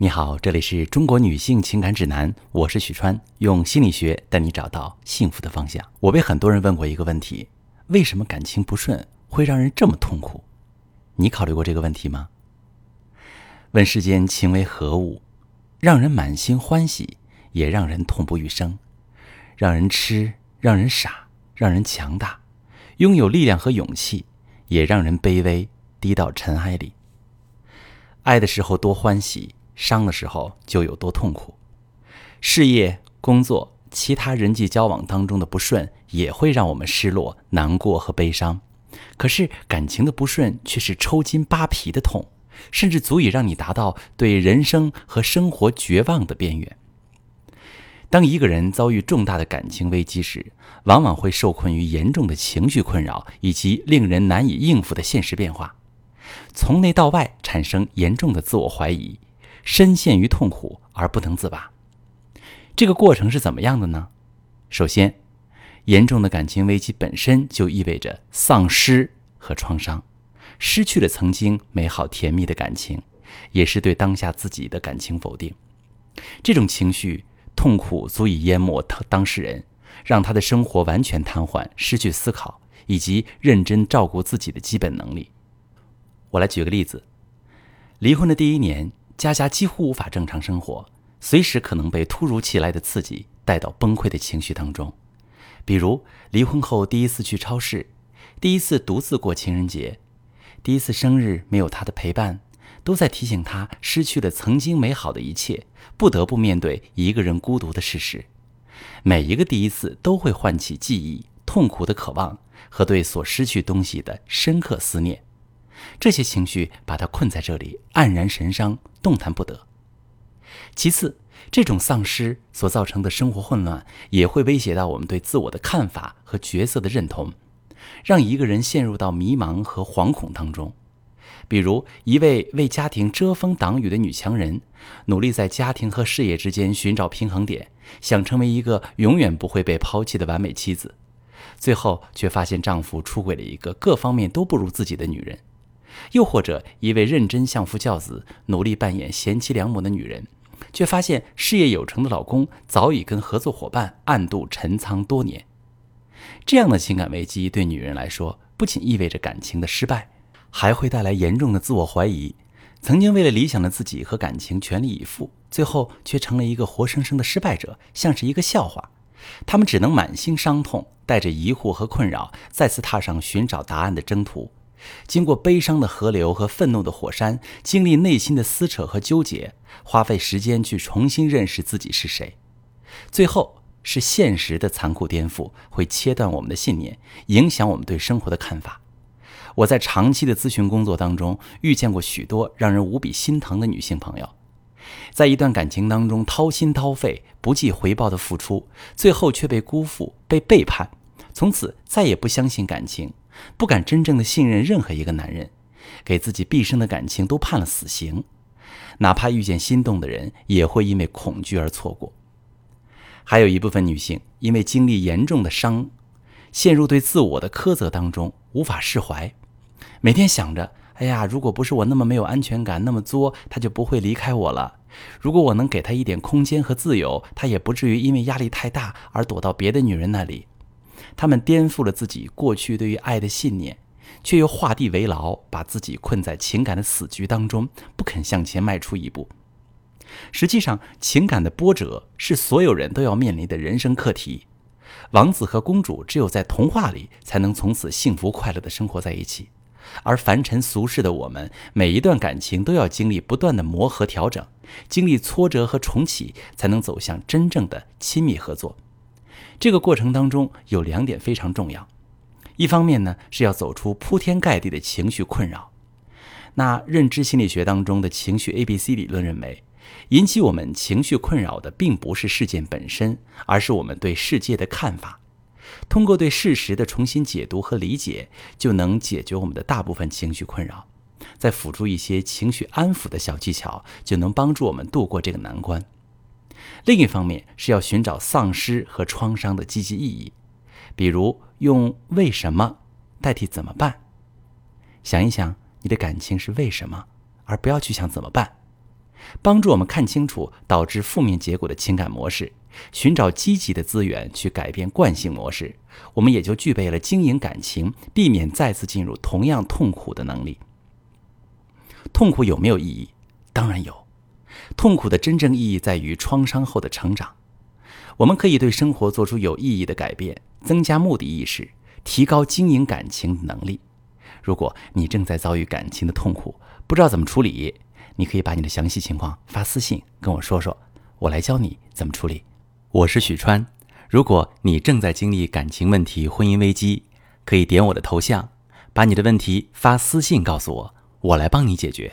你好，这里是中国女性情感指南，我是许川，用心理学带你找到幸福的方向。我被很多人问过一个问题：为什么感情不顺会让人这么痛苦？你考虑过这个问题吗？问世间情为何物，让人满心欢喜，也让人痛不欲生，让人痴，让人傻，让人强大，拥有力量和勇气，也让人卑微，低到尘埃里。爱的时候多欢喜。伤的时候就有多痛苦，事业、工作、其他人际交往当中的不顺也会让我们失落、难过和悲伤。可是感情的不顺却是抽筋扒皮的痛，甚至足以让你达到对人生和生活绝望的边缘。当一个人遭遇重大的感情危机时，往往会受困于严重的情绪困扰以及令人难以应付的现实变化，从内到外产生严重的自我怀疑。深陷于痛苦而不能自拔，这个过程是怎么样的呢？首先，严重的感情危机本身就意味着丧失和创伤，失去了曾经美好甜蜜的感情，也是对当下自己的感情否定。这种情绪痛苦足以淹没当当事人，让他的生活完全瘫痪，失去思考以及认真照顾自己的基本能力。我来举个例子，离婚的第一年。佳佳几乎无法正常生活，随时可能被突如其来的刺激带到崩溃的情绪当中。比如离婚后第一次去超市，第一次独自过情人节，第一次生日没有他的陪伴，都在提醒他失去了曾经美好的一切，不得不面对一个人孤独的事实。每一个第一次都会唤起记忆、痛苦的渴望和对所失去东西的深刻思念。这些情绪把他困在这里，黯然神伤，动弹不得。其次，这种丧失所造成的生活混乱，也会威胁到我们对自我的看法和角色的认同，让一个人陷入到迷茫和惶恐当中。比如，一位为家庭遮风挡雨的女强人，努力在家庭和事业之间寻找平衡点，想成为一个永远不会被抛弃的完美妻子，最后却发现丈夫出轨了一个各方面都不如自己的女人。又或者，一位认真相夫教子、努力扮演贤妻良母的女人，却发现事业有成的老公早已跟合作伙伴暗度陈仓多年。这样的情感危机对女人来说，不仅意味着感情的失败，还会带来严重的自我怀疑。曾经为了理想的自己和感情全力以赴，最后却成了一个活生生的失败者，像是一个笑话。他们只能满心伤痛，带着疑惑和困扰，再次踏上寻找答案的征途。经过悲伤的河流和愤怒的火山，经历内心的撕扯和纠结，花费时间去重新认识自己是谁。最后是现实的残酷颠覆，会切断我们的信念，影响我们对生活的看法。我在长期的咨询工作当中，遇见过许多让人无比心疼的女性朋友，在一段感情当中掏心掏肺、不计回报的付出，最后却被辜负、被背叛，从此再也不相信感情。不敢真正的信任任何一个男人，给自己毕生的感情都判了死刑，哪怕遇见心动的人，也会因为恐惧而错过。还有一部分女性因为经历严重的伤，陷入对自我的苛责当中，无法释怀，每天想着：哎呀，如果不是我那么没有安全感，那么作，他就不会离开我了。如果我能给他一点空间和自由，他也不至于因为压力太大而躲到别的女人那里。他们颠覆了自己过去对于爱的信念，却又画地为牢，把自己困在情感的死局当中，不肯向前迈出一步。实际上，情感的波折是所有人都要面临的人生课题。王子和公主只有在童话里才能从此幸福快乐的生活在一起，而凡尘俗世的我们，每一段感情都要经历不断的磨合调整，经历挫折和重启，才能走向真正的亲密合作。这个过程当中有两点非常重要，一方面呢是要走出铺天盖地的情绪困扰。那认知心理学当中的情绪 A B C 理论认为，引起我们情绪困扰的并不是事件本身，而是我们对世界的看法。通过对事实的重新解读和理解，就能解决我们的大部分情绪困扰。再辅助一些情绪安抚的小技巧，就能帮助我们度过这个难关。另一方面是要寻找丧失和创伤的积极意义，比如用“为什么”代替“怎么办”。想一想，你的感情是为什么，而不要去想怎么办。帮助我们看清楚导致负面结果的情感模式，寻找积极的资源去改变惯性模式，我们也就具备了经营感情、避免再次进入同样痛苦的能力。痛苦有没有意义？当然有。痛苦的真正意义在于创伤后的成长。我们可以对生活做出有意义的改变，增加目的意识，提高经营感情的能力。如果你正在遭遇感情的痛苦，不知道怎么处理，你可以把你的详细情况发私信跟我说说，我来教你怎么处理。我是许川。如果你正在经历感情问题、婚姻危机，可以点我的头像，把你的问题发私信告诉我，我来帮你解决。